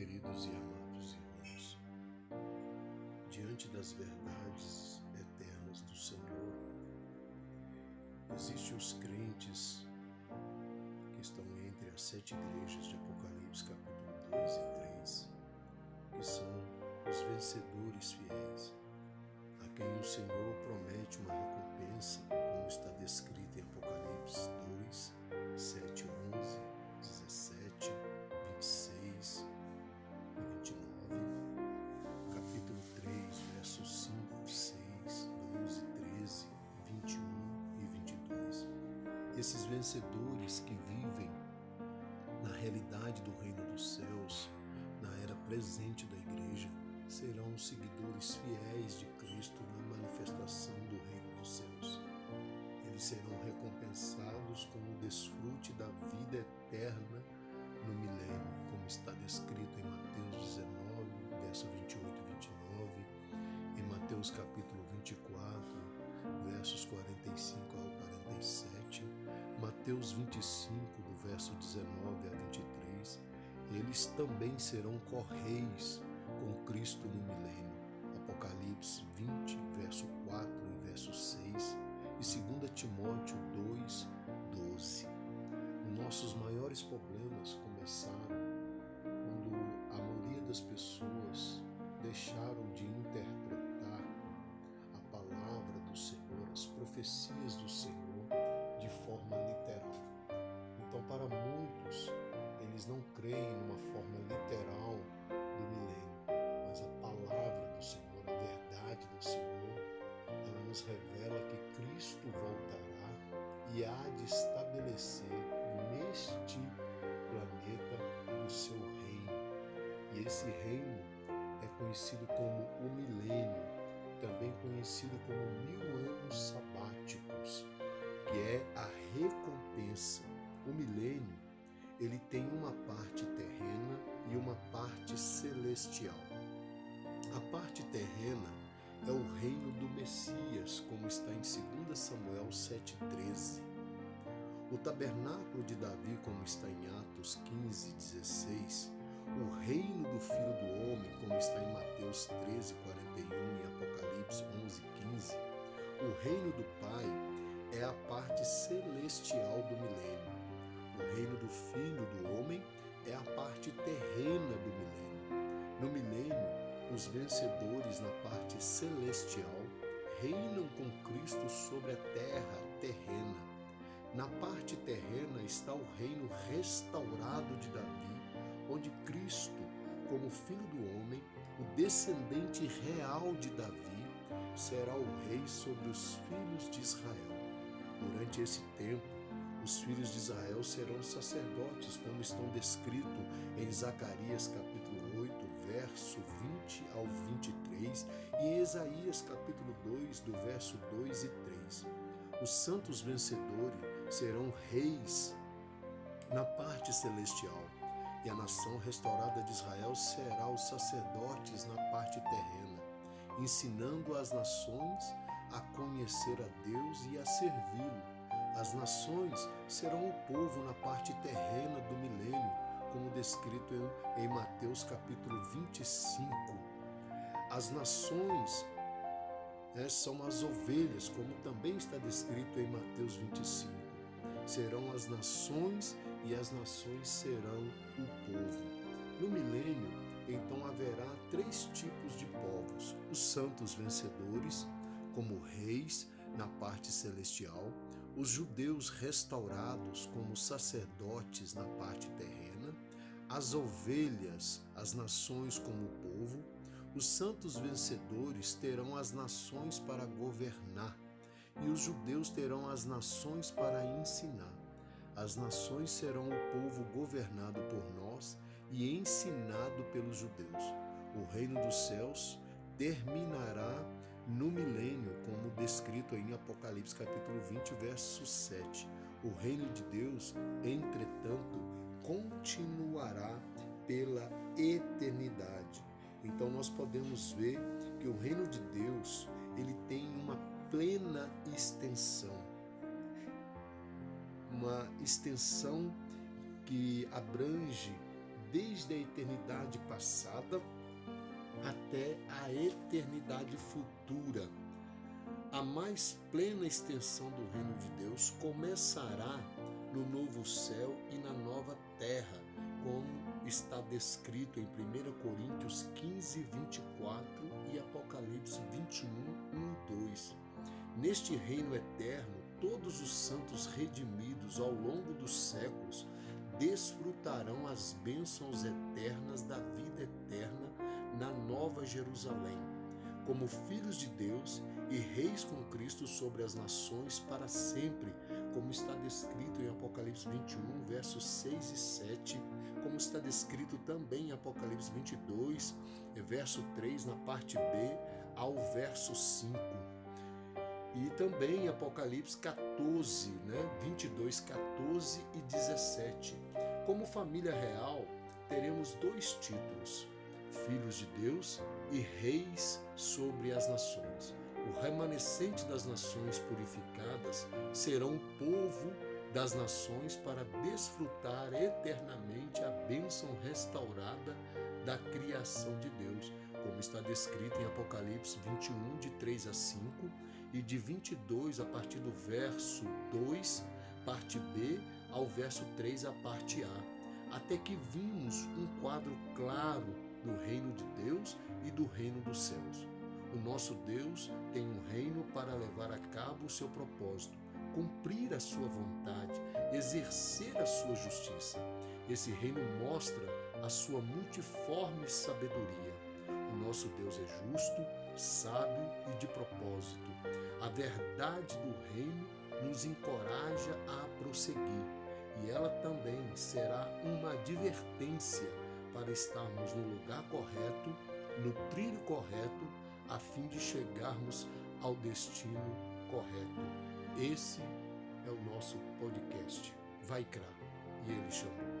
Queridos e amados irmãos, diante das verdades eternas do Senhor, existem os crentes que estão entre as sete igrejas de Apocalipse, capítulo 2 e 3, que são os vencedores fiéis, a quem o Senhor promete uma recompensa, como está descrito em Apocalipse 2, Esses vencedores que vivem na realidade do reino dos céus, na era presente da igreja, serão seguidores fiéis de Cristo na manifestação do reino dos céus. Eles serão recompensados com o desfrute da vida eterna no milênio, como está descrito em Mateus 19, verso 28 e 29, em Mateus capítulo 24, versos 45 ao 47, Mateus 25, do verso 19 a 23, eles também serão correis com Cristo no milênio. Apocalipse 20, verso 4 e verso 6 e 2 Timóteo 2, 12. Nossos maiores problemas começaram quando a maioria das pessoas deixaram de interpretar a palavra do Senhor, as profecias do Senhor eles não creem numa forma literal do milênio, mas a palavra do Senhor, a verdade do Senhor, ela nos revela que Cristo voltará e há de estabelecer neste planeta o seu reino. E esse reino é conhecido como o milênio, também conhecido como mil anos sabáticos, que é a recompensa. O milênio ele tem uma parte terrena e uma parte celestial. A parte terrena é o reino do Messias, como está em 2 Samuel 7,13. O tabernáculo de Davi, como está em Atos 15, 16. O reino do Filho do Homem, como está em Mateus 13, 41 e Apocalipse 11, 15. O reino do Pai é a parte celestial do milênio. O reino do Filho do Homem é a parte terrena do milênio. No milênio, os vencedores na parte celestial reinam com Cristo sobre a terra terrena. Na parte terrena está o reino restaurado de Davi, onde Cristo, como Filho do Homem, o descendente real de Davi, será o rei sobre os filhos de Israel. Durante esse tempo, os filhos de Israel serão sacerdotes, como estão descritos em Zacarias capítulo 8, verso 20 ao 23 e em Isaías capítulo 2, do verso 2 e 3. Os santos vencedores serão reis na parte celestial e a nação restaurada de Israel será os sacerdotes na parte terrena, ensinando as nações a conhecer a Deus e a servi-lo as nações serão o povo na parte terrena do milênio, como descrito em Mateus capítulo 25. As nações né, são as ovelhas, como também está descrito em Mateus 25. Serão as nações e as nações serão o povo. No milênio, então haverá três tipos de povos: os santos vencedores, como reis na parte celestial, os judeus restaurados como sacerdotes na parte terrena, as ovelhas, as nações como povo, os santos vencedores terão as nações para governar, e os judeus terão as nações para ensinar. As nações serão o povo governado por nós e ensinado pelos judeus. O reino dos céus terminará no milênio, como descrito em Apocalipse capítulo 20, verso 7. O reino de Deus, entretanto, continuará pela eternidade. Então nós podemos ver que o reino de Deus, ele tem uma plena extensão. Uma extensão que abrange desde a eternidade passada até a eternidade futura. A mais plena extensão do reino de Deus começará no novo céu e na nova terra, como está descrito em 1 Coríntios 15, 24 e Apocalipse 21, 1 e 2. Neste reino eterno, todos os santos redimidos ao longo dos séculos desfrutarão as bênçãos eternas da vida eterna na Nova Jerusalém, como filhos de Deus e reis com Cristo sobre as nações para sempre, como está descrito em Apocalipse 21, versos 6 e 7, como está descrito também em Apocalipse 22, verso 3, na parte B, ao verso 5. E também em Apocalipse 14, né, 22, 14 e 17. Como família real, teremos dois títulos: filhos de Deus e reis sobre as nações. O remanescente das nações purificadas serão o povo das nações para desfrutar eternamente a bênção restaurada da criação de Deus, como está descrito em Apocalipse 21, de 3 a 5, e de 22 a partir do verso 2, parte B, ao verso 3, a parte A, até que vimos um quadro claro do reino de Deus e do reino dos céus. O nosso Deus tem um reino para levar a cabo o seu propósito, cumprir a sua vontade, exercer a sua justiça. Esse reino mostra a sua multiforme sabedoria. O nosso Deus é justo, sábio e de propósito. A verdade do reino nos encoraja a prosseguir e ela também será uma advertência para estarmos no lugar correto, no trilho correto, a fim de chegarmos ao destino correto. Esse é o nosso podcast. Vai Crá. E ele chamou.